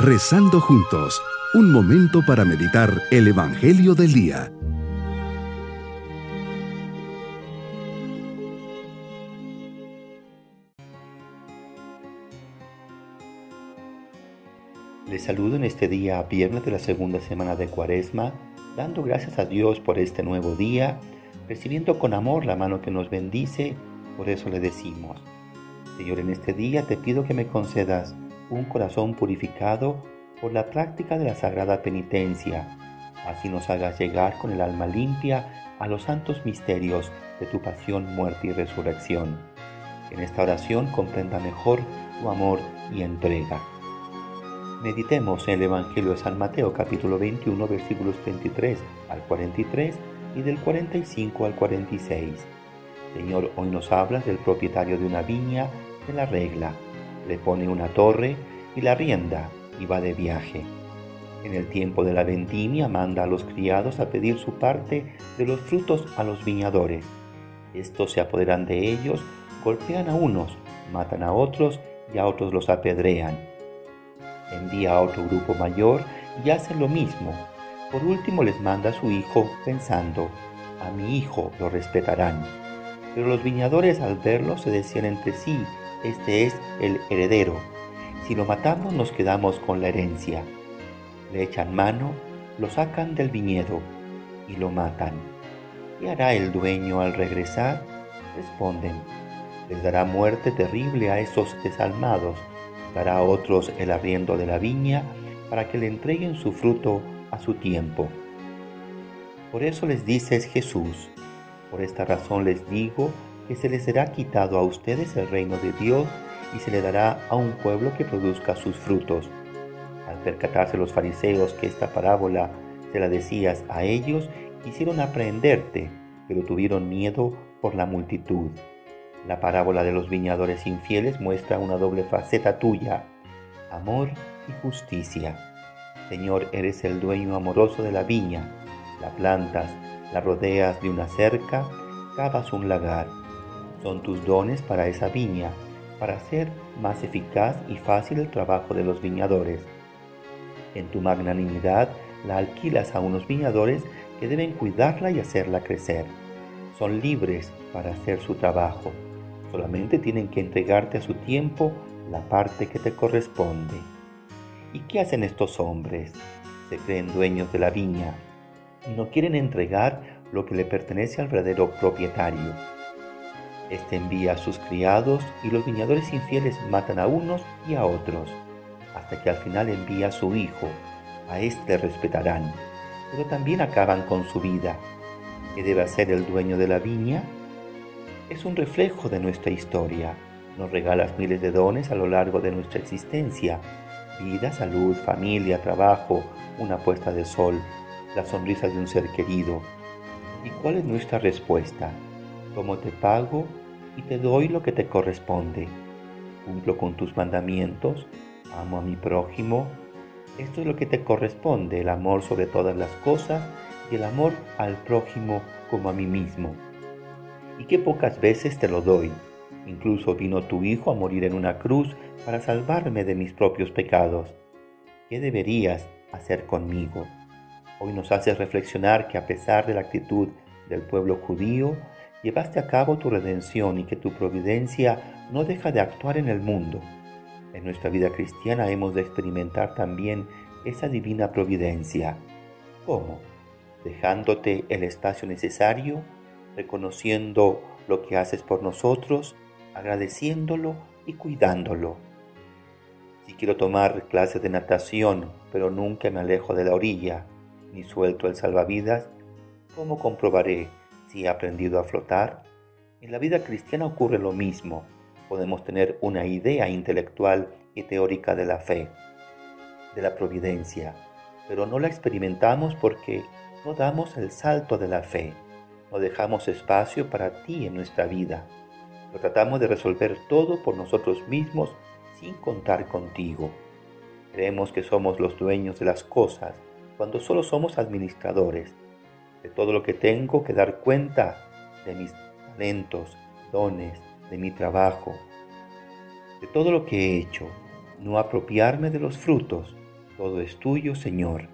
Rezando juntos, un momento para meditar el Evangelio del Día. Les saludo en este día, viernes de la segunda semana de Cuaresma, dando gracias a Dios por este nuevo día, recibiendo con amor la mano que nos bendice, por eso le decimos, Señor, en este día te pido que me concedas un corazón purificado por la práctica de la sagrada penitencia, así nos hagas llegar con el alma limpia a los santos misterios de tu pasión, muerte y resurrección. En esta oración comprenda mejor tu amor y entrega. Meditemos en el Evangelio de San Mateo capítulo 21 versículos 33 al 43 y del 45 al 46. Señor, hoy nos hablas del propietario de una viña de la regla. Le pone una torre y la rienda y va de viaje. En el tiempo de la vendimia manda a los criados a pedir su parte de los frutos a los viñadores. Estos se apoderan de ellos, golpean a unos, matan a otros y a otros los apedrean envía a otro grupo mayor y hace lo mismo. Por último les manda a su hijo pensando, a mi hijo lo respetarán. Pero los viñadores al verlo se decían entre sí, este es el heredero. Si lo matamos nos quedamos con la herencia. Le echan mano, lo sacan del viñedo y lo matan. ¿Qué hará el dueño al regresar? Responden, les dará muerte terrible a esos desalmados dará a otros el arriendo de la viña para que le entreguen su fruto a su tiempo. Por eso les dices Jesús, por esta razón les digo que se les será quitado a ustedes el reino de Dios y se le dará a un pueblo que produzca sus frutos. Al percatarse los fariseos que esta parábola se la decías a ellos, quisieron aprenderte, pero tuvieron miedo por la multitud. La parábola de los viñadores infieles muestra una doble faceta tuya, amor y justicia. Señor, eres el dueño amoroso de la viña, la plantas, la rodeas de una cerca, cavas un lagar. Son tus dones para esa viña, para hacer más eficaz y fácil el trabajo de los viñadores. En tu magnanimidad la alquilas a unos viñadores que deben cuidarla y hacerla crecer. Son libres para hacer su trabajo. Solamente tienen que entregarte a su tiempo la parte que te corresponde. ¿Y qué hacen estos hombres? Se creen dueños de la viña y no quieren entregar lo que le pertenece al verdadero propietario. Este envía a sus criados y los viñadores infieles matan a unos y a otros, hasta que al final envía a su hijo. A éste respetarán, pero también acaban con su vida. ¿Qué debe hacer el dueño de la viña? es un reflejo de nuestra historia. Nos regalas miles de dones a lo largo de nuestra existencia. Vida, salud, familia, trabajo, una puesta de sol, la sonrisa de un ser querido. ¿Y cuál es nuestra respuesta? ¿Cómo te pago y te doy lo que te corresponde? ¿Cumplo con tus mandamientos? ¿Amo a mi prójimo? Esto es lo que te corresponde, el amor sobre todas las cosas y el amor al prójimo como a mí mismo y qué pocas veces te lo doy. Incluso vino tu Hijo a morir en una cruz para salvarme de mis propios pecados. ¿Qué deberías hacer conmigo? Hoy nos haces reflexionar que a pesar de la actitud del pueblo judío, llevaste a cabo tu redención y que tu providencia no deja de actuar en el mundo. En nuestra vida cristiana hemos de experimentar también esa divina providencia. ¿Cómo? Dejándote el espacio necesario reconociendo lo que haces por nosotros, agradeciéndolo y cuidándolo. Si quiero tomar clases de natación, pero nunca me alejo de la orilla, ni suelto el salvavidas, ¿cómo comprobaré si he aprendido a flotar? En la vida cristiana ocurre lo mismo. Podemos tener una idea intelectual y teórica de la fe, de la providencia, pero no la experimentamos porque no damos el salto de la fe no dejamos espacio para ti en nuestra vida. Lo tratamos de resolver todo por nosotros mismos sin contar contigo. Creemos que somos los dueños de las cosas cuando solo somos administradores. De todo lo que tengo que dar cuenta, de mis talentos, dones, de mi trabajo, de todo lo que he hecho, no apropiarme de los frutos, Todo es tuyo, Señor.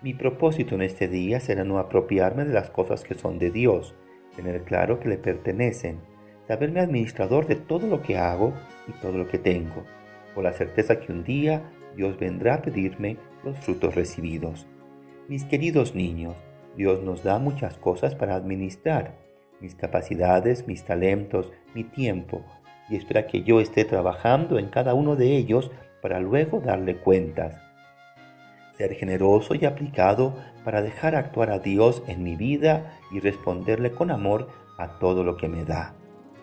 Mi propósito en este día será no apropiarme de las cosas que son de Dios, tener claro que le pertenecen, saberme administrador de todo lo que hago y todo lo que tengo, con la certeza que un día Dios vendrá a pedirme los frutos recibidos. Mis queridos niños, Dios nos da muchas cosas para administrar, mis capacidades, mis talentos, mi tiempo, y espera que yo esté trabajando en cada uno de ellos para luego darle cuentas. Ser generoso y aplicado para dejar actuar a Dios en mi vida y responderle con amor a todo lo que me da.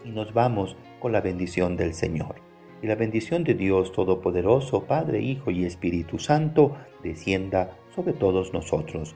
Y nos vamos con la bendición del Señor. Y la bendición de Dios Todopoderoso, Padre, Hijo y Espíritu Santo, descienda sobre todos nosotros.